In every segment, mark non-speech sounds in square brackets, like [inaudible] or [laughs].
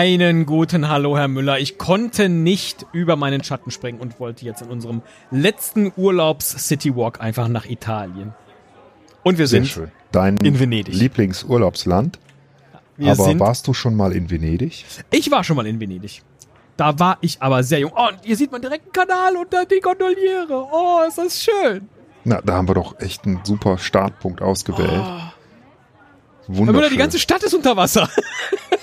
Einen guten Hallo, Herr Müller. Ich konnte nicht über meinen Schatten springen und wollte jetzt in unserem letzten Urlaubs-City-Walk einfach nach Italien. Und wir sind. Dein in Venedig. Lieblingsurlaubsland. Wir aber warst du schon mal in Venedig? ich war schon mal in Venedig. Da war ich aber sehr jung. Oh, und hier sieht man direkt einen Kanal und da die Gondoliere. Oh, ist das schön. Na, da haben wir doch echt einen super Startpunkt ausgewählt. Oh. Herr Wunderschön. Müller, die ganze Stadt ist unter Wasser. [laughs]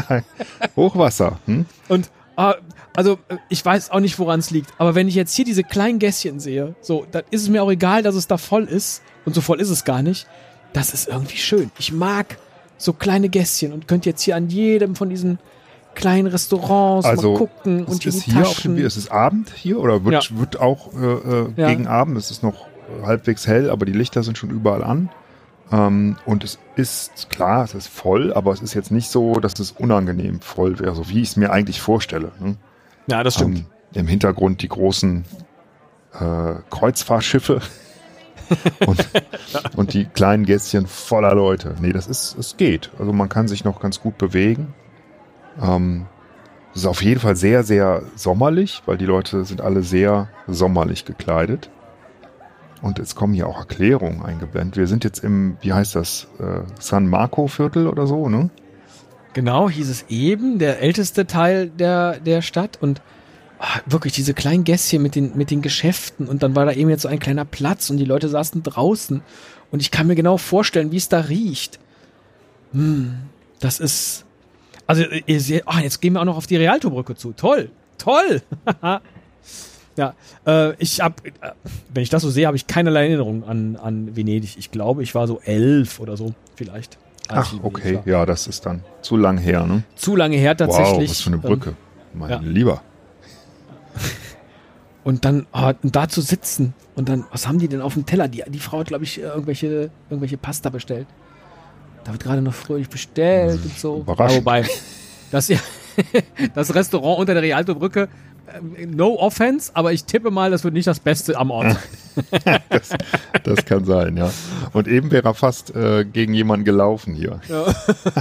[laughs] Hochwasser. Hm? Und äh, also ich weiß auch nicht, woran es liegt, aber wenn ich jetzt hier diese kleinen Gässchen sehe, so, dann ist es mir auch egal, dass es da voll ist. Und so voll ist es gar nicht. Das ist irgendwie schön. Ich mag so kleine Gässchen und könnt jetzt hier an jedem von diesen kleinen Restaurants Also, mal gucken Es und ist hier auf Taschen. dem Bier. Es ist Abend hier oder wird, wird auch äh, äh, Ja. gegen Abend. Es ist noch halbwegs hell, aber die Lichter sind schon überall an. Ähm, und es ist klar, es ist voll, aber es ist jetzt nicht so, dass es unangenehm voll wäre, so wie ich es mir eigentlich vorstelle. Ne? ja, das stimmt. Ähm, Im Hintergrund die großen äh, Kreuzfahrtschiffe [laughs] und, und die kleinen Gässchen voller Leute. Nee, das ist, es geht. Also man kann sich noch ganz gut bewegen. Ähm, es ist auf jeden Fall sehr, sehr sommerlich, weil die Leute sind alle sehr sommerlich gekleidet. Und es kommen hier auch Erklärungen eingeblendet. Wir sind jetzt im, wie heißt das, äh, San Marco Viertel oder so, ne? Genau, hieß es eben, der älteste Teil der, der Stadt und ah, wirklich diese kleinen Gässchen mit den, mit den Geschäften und dann war da eben jetzt so ein kleiner Platz und die Leute saßen draußen und ich kann mir genau vorstellen, wie es da riecht. Hm, das ist, also ihr seht, ah, jetzt gehen wir auch noch auf die Rialto-Brücke zu. Toll, toll. [laughs] ja, äh, ich habe, äh, wenn ich das so sehe, habe ich keinerlei Erinnerung an, an Venedig. Ich glaube, ich war so elf oder so vielleicht. Ach, okay. Ja, das ist dann zu lang her, ne? Zu lange her tatsächlich. Wow, was für eine Ähm, Brücke. Mein ja. Lieber. [laughs] Und dann ah, und da zu sitzen und dann, was haben die denn auf dem Teller? Die, die Frau hat, glaube ich, irgendwelche, irgendwelche Pasta bestellt. Da wird gerade noch fröhlich bestellt und so. Überraschend. Aber wobei, das, ja, [laughs] das Restaurant unter der Rialto-Brücke, ähm, no offense, aber ich tippe mal, das wird nicht das Beste am Ort sein. [laughs] Das, das kann sein, ja. Und eben wäre er fast äh, gegen jemanden gelaufen hier. Ja. [laughs]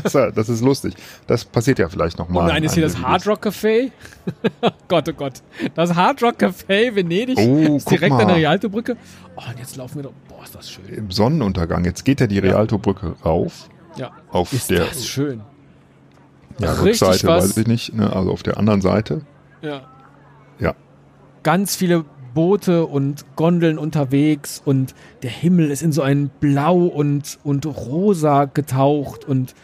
Also, das ist lustig. Das passiert ja vielleicht Und nochmal. nein, ist hier das Hard Rock Café. [laughs] oh Gott, oh Gott. Das Hard Rock Café Venedig Oh, ist direkt mal. an der Rialto-Brücke. Oh, und jetzt laufen wir doch. Boah, ist das schön. Im Sonnenuntergang. Jetzt geht ja die Rialto-Brücke rauf. Ja. Auf Ist der das schön. ja, Rückseite, weiß ich nicht. Ne? Also auf der anderen Seite. Ja. Ja. Ganz viele Boote und Gondeln unterwegs und der Himmel ist in so ein Blau und, und Rosa getaucht und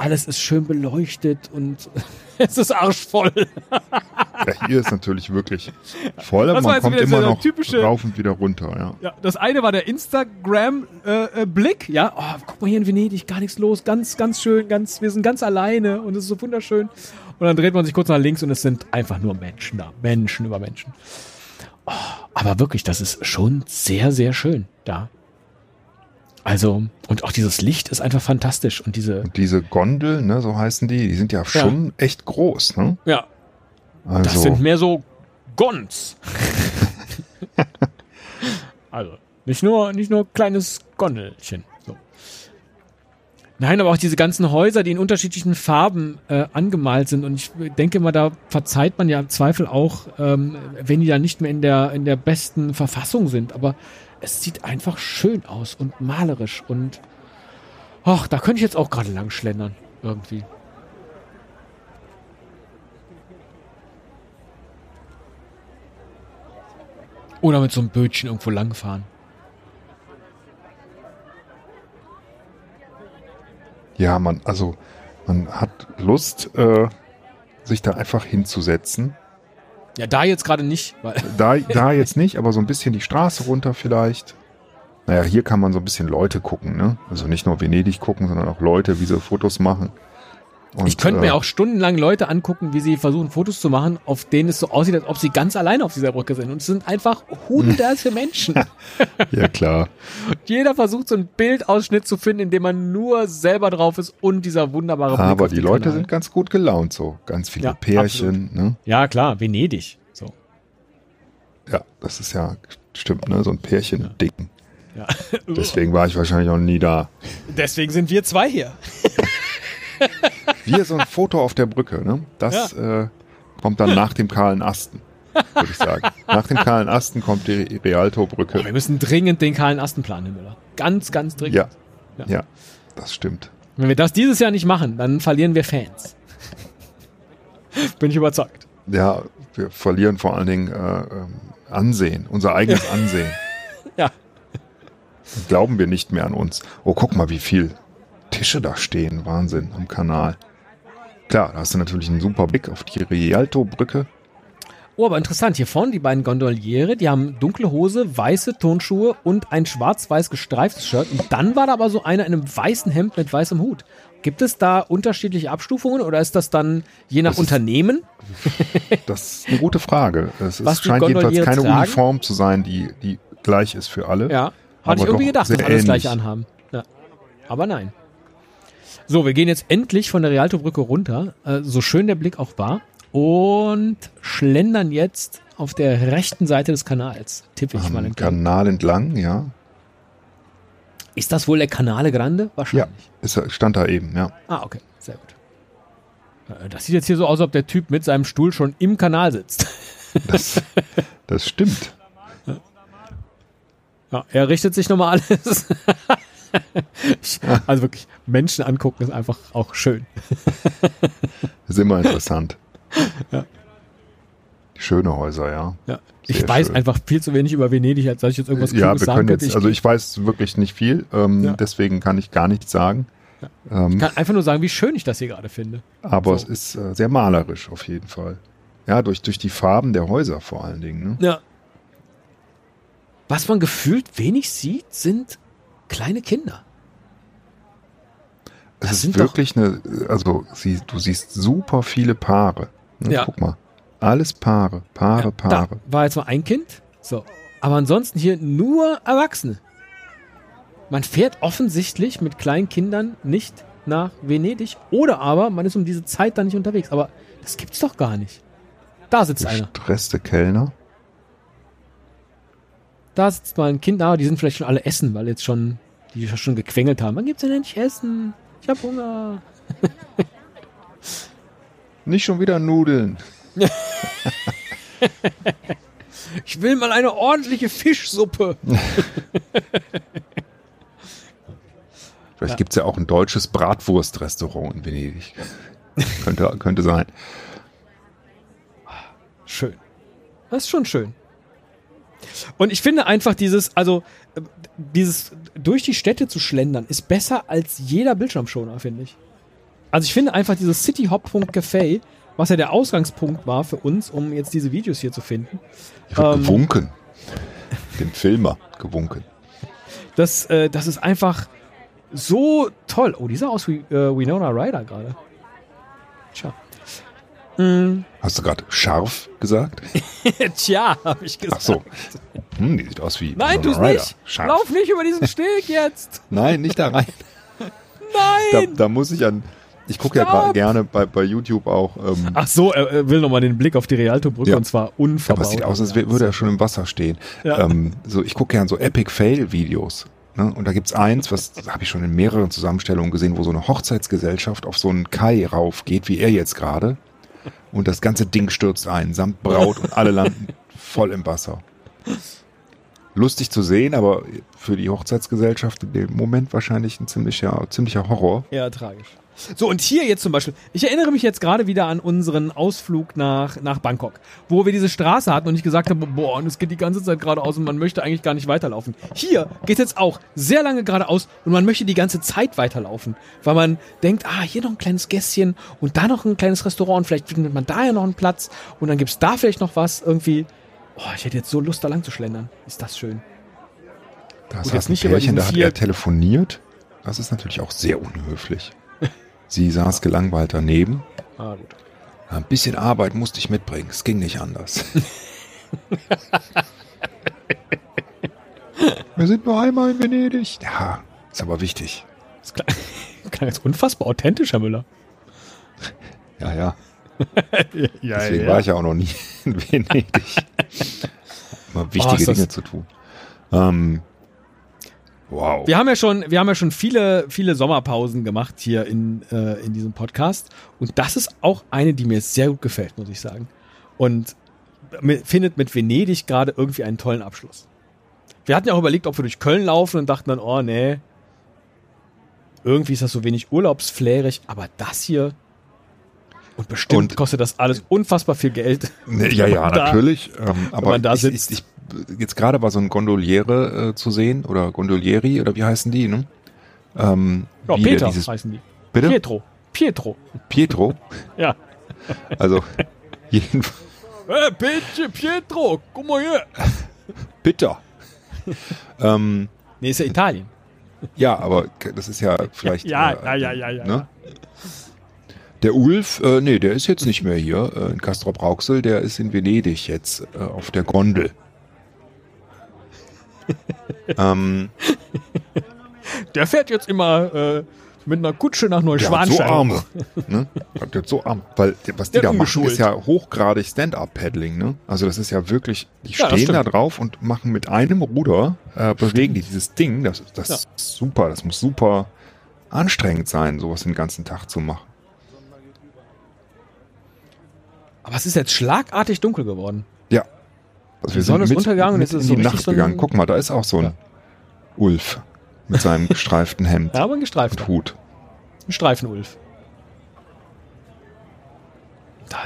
alles ist schön beleuchtet und [laughs] es ist arschvoll. Ja, hier ist natürlich wirklich voll, aber man kommt immer noch typische- rauf und wieder runter. Ja. Ja, das eine war der Instagram-Blick, ja. Oh, guck mal hier in Venedig, gar nichts los, ganz, ganz schön, ganz, wir sind ganz alleine und es ist so wunderschön. Und dann dreht man sich kurz nach links und es sind einfach nur Menschen da, Menschen über Menschen. Oh, aber wirklich, das ist schon sehr, sehr schön da. Also, und auch dieses Licht ist einfach fantastisch und diese, Und diese Gondel, ne, so heißen die, die sind ja schon echt groß. Ne? ja, Also, das sind mehr so Gons. [laughs] also, nicht nur, nicht nur kleines Gondelchen. Nein, aber auch diese ganzen Häuser, die in unterschiedlichen Farben äh, angemalt sind. Und ich denke mal, da verzeiht man ja im Zweifel auch, ähm, wenn die da nicht mehr in der, in der besten Verfassung sind. Aber es sieht einfach schön aus und malerisch. Und ach, da könnte ich jetzt auch gerade lang schlendern. Irgendwie. Oder mit so einem Bötchen irgendwo langfahren. Ja, man, also man hat Lust, äh, sich da einfach hinzusetzen. Ja, da jetzt gerade nicht, weil [laughs] Da, da jetzt nicht, aber so ein bisschen die Straße runter vielleicht. Naja, hier kann man so ein bisschen Leute gucken, ne? Also nicht nur Venedig gucken, sondern auch Leute, wie sie Fotos machen. Und, ich könnte äh, mir auch stundenlang Leute angucken, wie sie versuchen, Fotos zu machen, auf denen es so aussieht, als ob sie ganz alleine auf dieser Brücke sind. Und es sind einfach hunderte [laughs] Menschen. [laughs] Ja, klar. Jeder versucht, so einen Bildausschnitt zu finden, in dem man nur selber drauf ist und dieser wunderbare Blick Aber die Leute Kanal. sind ganz gut gelaunt so. Ganz viele Ja, Pärchen, ne? Ja, klar, Venedig. So. Ja, das ist ja, stimmt, ne? So ein Pärchen-Ding. Ja. Deswegen war ich wahrscheinlich noch nie da. Deswegen sind wir zwei hier. [laughs] Wir so ein [laughs] Foto auf der Brücke, ne? Das äh, kommt dann nach dem kahlen Asten, würde ich sagen. Nach dem kahlen Asten kommt die Rialto-Brücke. Wir müssen dringend den kahlen Asten planen, Herr Müller. Ganz, ganz dringend. Ja, Ja. ja, das stimmt. Wenn wir das dieses Jahr nicht machen, dann verlieren wir Fans. [laughs] Bin ich überzeugt. Ja, wir verlieren vor allen Dingen äh, ähm, Ansehen, unser eigenes Ansehen. [laughs] Ja. Glauben wir nicht mehr an uns. Oh, guck mal, wie viel Tische da stehen. Wahnsinn, am Kanal. Klar, da hast du natürlich einen super Blick auf die Rialto-Brücke. Oh, aber interessant. Hier vorne die beiden Gondoliere, die haben dunkle Hose, weiße Turnschuhe und ein schwarz-weiß gestreiftes Shirt. Und dann war da aber so einer in einem weißen Hemd mit weißem Hut. Gibt es da unterschiedliche Abstufungen oder ist das dann je nach Das ist- Unternehmen? [laughs] Das ist eine gute Frage. Es, die scheint jedenfalls keine tragen? Uniform zu sein, die, die gleich ist für alle. Ja. Hatte ich irgendwie gedacht, dass alle das gleiche anhaben. Ja. Aber nein. So, wir gehen jetzt endlich von der Rialto-Brücke runter, äh, so schön der Blick auch war, und schlendern jetzt auf der rechten Seite des Kanals. Tippe ich mal Am entlang. Kanal entlang, ja. Ist das wohl der Canale Grande? Ja, Wahrscheinlich. ist, er- stand da eben, ja. Ah, okay, sehr gut. Äh, Das sieht jetzt hier so aus, als ob der Typ mit seinem Stuhl schon im Kanal sitzt. Das, [laughs] das stimmt. Ja, er richtet sich nochmal alles. [laughs] Ich- [laughs] also wirklich, Menschen angucken ist einfach auch schön. [laughs] Ist immer interessant. Ja. Schöne Häuser, ja. Ja. Ich Sehr weiß schön. einfach viel zu wenig über Venedig, als dass ich jetzt irgendwas ja, Kluges wir sagen können jetzt, Ich also ich weiß wirklich nicht viel, ähm, Ja. deswegen kann ich gar nichts sagen. Ähm, kann einfach nur sagen, wie schön ich das hier gerade finde. aber so. es ist äh, sehr malerisch auf jeden Fall. Ja, durch, durch die Farben der Häuser vor allen Dingen. Ne? Ja. Was man gefühlt wenig sieht, sind kleine Kinder. Es Das ist sind wirklich eine, also sie, du siehst super viele Paare. Ne? Ja. Guck mal. Alles Paare, Paare, Ja, Paare. War jetzt mal ein Kind. So. Aber ansonsten hier nur Erwachsene. Man fährt offensichtlich mit kleinen Kindern nicht nach Venedig. Oder aber man ist um diese Zeit dann nicht unterwegs. Aber das gibt's doch gar nicht. Da sitzt einer. Gestresste Kellner. Da sitzt mal ein Kind. Aber die sind vielleicht schon alle essen, weil jetzt schon, die schon gequengelt haben. Wann gibt's denn endlich Essen? Ich hab Hunger. [laughs] Nicht schon wieder Nudeln. [laughs] Ich will mal eine ordentliche Fischsuppe. [laughs] Vielleicht Ja. gibt's ja auch ein deutsches Bratwurstrestaurant in Venedig. könnte, könnte sein. Schön. Das ist schon schön. Und ich finde einfach dieses, also äh, dieses durch die Städte zu schlendern, ist besser als jeder Bildschirmschoner, finde ich. Also ich finde einfach dieses City Hop Café, was ja der Ausgangspunkt war für uns, um jetzt diese Videos hier zu finden, Ich Ähm. gewunken. Dem Filmer gewunken. das, äh, das ist einfach so toll. Oh, die sah aus wie äh, Winona Ryder gerade. Tja. Mm, Hast du gerade scharf gesagt? [laughs] tja, habe ich gesagt. Ach so. Hm, die sieht aus wie Nein, Ryder. nicht. Scharf. Lauf nicht über diesen Steg jetzt. [laughs] Nein, nicht da rein. [laughs] Da, Nein. da muss ich an. Ich gucke ja Stopp. gra- gerne bei, bei YouTube auch. Ähm, Ach so, er, will nochmal den Blick auf die Rialto-Brücke Ja. und zwar unverbaut. aber es sieht aus, als würde er schon im Wasser stehen. Ja. Ähm, so, ich gucke gern so Epic Fail-Videos. Ne? Und da gibt's eins, was habe ich schon in mehreren Zusammenstellungen gesehen, wo so eine Hochzeitsgesellschaft auf so einen Kai raufgeht, wie er jetzt gerade. Und das ganze Ding stürzt ein, samt Braut und alle landen voll im Wasser. Lustig zu sehen, aber für die Hochzeitsgesellschaft in dem Moment wahrscheinlich ein ziemlicher, ziemlicher Horror. Ja, tragisch. So, und hier jetzt zum Beispiel, ich erinnere mich jetzt gerade wieder an unseren Ausflug nach, nach Bangkok, wo wir diese Straße hatten und ich gesagt habe, boah, und es geht die ganze Zeit geradeaus und man möchte eigentlich gar nicht weiterlaufen. Hier geht jetzt auch sehr lange geradeaus und man möchte die ganze Zeit weiterlaufen, weil man denkt, ah, hier noch ein kleines Gässchen und da noch ein kleines Restaurant vielleicht findet man da ja noch einen Platz und dann gibt's da vielleicht noch was irgendwie. Oh, ich hätte jetzt so Lust, da lang zu schlendern. Ist das schön. Da Gut, saß ein nicht Pärchen, da hat er telefoniert. Das ist natürlich auch sehr unhöflich. Sie saß gelangweilt daneben. Ah, gut. Ein bisschen Arbeit musste ich mitbringen. Es ging nicht anders. [laughs] Wir sind nur einmal in Venedig. Ja, ist aber wichtig. Das klang, [laughs] klang jetzt unfassbar authentisch, Herr Müller. Ja, ja. [laughs] Ja, Deswegen war ich ja auch noch nie in Venedig. Immer wichtige Oh, Dinge zu tun. Ähm, Wow. Wir haben ja schon, wir haben ja schon viele, viele Sommerpausen gemacht hier in, äh, in diesem Podcast. Und das ist auch eine, die mir sehr gut gefällt, muss ich sagen. Und mi- findet mit Venedig gerade irgendwie einen tollen Abschluss. Wir hatten ja auch überlegt, ob wir durch Köln laufen und dachten dann, oh nee, irgendwie ist das so wenig urlaubsflärig, aber das hier und bestimmt Und- kostet das alles unfassbar viel Geld. Nee, ja, ja, da- natürlich. Ähm, aber ich. Ich, ich, jetzt gerade war so ein Gondoliere äh, zu sehen oder Gondolieri oder wie heißen die, ne? Ähm, Ja, Peter dieses, heißen die. bitte? Pietro. Pietro. Pietro. Ja. Also [laughs] jedenfalls Hey, Pietro, Pietro, guck mal hier. bitter. [laughs] ähm, Nee, ist ja Italien. ja, aber das ist ja vielleicht. Ja, äh, ja, ja, ja, ja, Ne? Der Ulf, äh, nee, der ist jetzt nicht mehr hier äh, in Castrop Rauxel, der ist in Venedig jetzt äh, auf der Gondel. [laughs] ähm, Der fährt jetzt immer äh, mit einer Kutsche nach der hat so Neuschwanstein. Arme. ne? Der hat so Arme. Weil was die Der da machen, ist ja hochgradig Stand-Up-Paddling. Ne? Also das ist ja wirklich, die Ja, stehen da drauf und machen mit einem Ruder, äh, bewegen die dieses Ding. Das, das Ja. ist super, das muss super anstrengend sein, sowas den ganzen Tag zu machen. Aber es ist jetzt schlagartig dunkel geworden. Also Die Sonne ist untergegangen und mit jetzt ist in so die Nacht so ein- gegangen. Guck mal, da ist auch so ein Ja. Ulf mit seinem [laughs] gestreiften Hemd Ja, aber ein gestreifter. und Hut. Ein Streifenulf.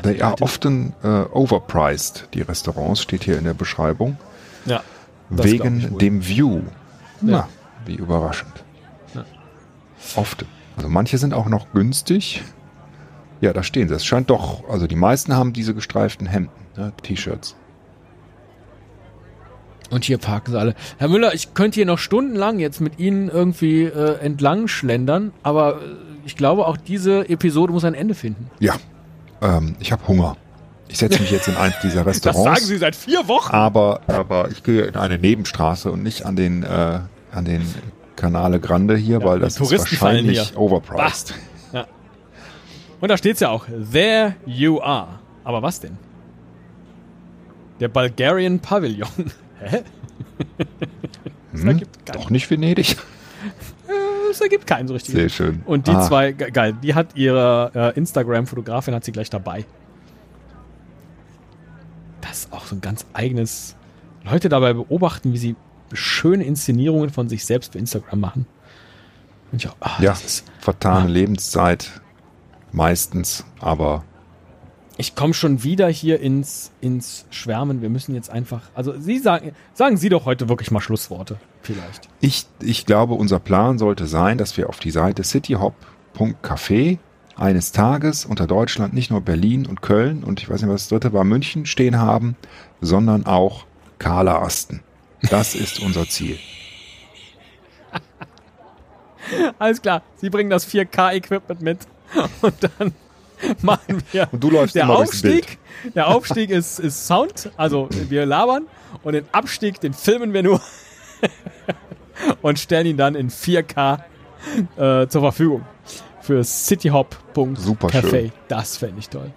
Da ja alte- often äh, overpriced, die Restaurants, steht hier in der Beschreibung. Ja. Wegen dem View. Na, Ja. wie überraschend. Ja. Oft. Also manche sind auch noch günstig. Ja, da stehen sie. Es scheint doch, also die meisten haben diese gestreiften Hemden, ne, T-Shirts. Und hier parken sie alle. Herr Müller, ich könnte hier noch stundenlang jetzt mit Ihnen irgendwie äh, entlang schlendern, aber äh, ich glaube, auch diese Episode muss ein Ende finden. Ja, ähm, ich habe Hunger. Ich setze mich jetzt in eins dieser Das Restaurants. sagen Sie seit vier Wochen. aber, aber ich gehe in eine Nebenstraße und nicht an den, äh, an den Canale Grande hier, Ja, weil das ist wahrscheinlich hier. overpriced. Ja. Und da steht's ja auch, there you are. Aber was denn? Der Bulgarian Pavilion. Hä? Das Hm? Doch nicht Venedig. das ergibt keinen so richtig. Sehr schön. Und die Ah, zwei, ge- geil, die hat ihre äh, Instagram-Fotografin, hat sie gleich dabei. Das ist auch so ein ganz eigenes. Leute dabei beobachten, wie sie schöne Inszenierungen von sich selbst für Instagram machen. Auch, ah, Ja, das ist, vertane Ah. Lebenszeit meistens, aber ich komme schon wieder hier ins, ins Schwärmen. Wir müssen jetzt einfach, also Sie sagen, sagen Sie doch heute wirklich mal Schlussworte, vielleicht. ich, ich glaube, unser Plan sollte sein, dass wir auf die Seite cityhop.café eines Tages unter Deutschland nicht nur Berlin und Köln und ich weiß nicht, was das dritte war, München stehen haben, sondern auch Carla Asten. Das ist unser Ziel. [laughs] Alles klar, Sie bringen das 4K-Equipment mit und dann [laughs] machen wir. Und du läufst der immer. Aufstieg, der Aufstieg ist, ist Sound, also wir labern und den Abstieg, den filmen wir nur [laughs] und stellen ihn dann in 4K äh, zur Verfügung für cityhop.café. Das fände ich toll.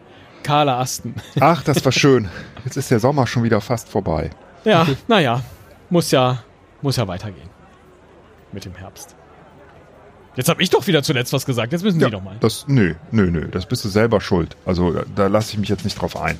Carla Asten. [laughs] Ach, das war schön. Jetzt ist der Sommer schon wieder fast vorbei. Ja, naja, muss ja, muss ja weitergehen. Mit dem Herbst. Jetzt habe ich doch wieder zuletzt was gesagt. Jetzt müssen Sie doch mal. Das, nö, nö, nö, das bist du selber schuld. Also da, da lasse ich mich jetzt nicht drauf ein.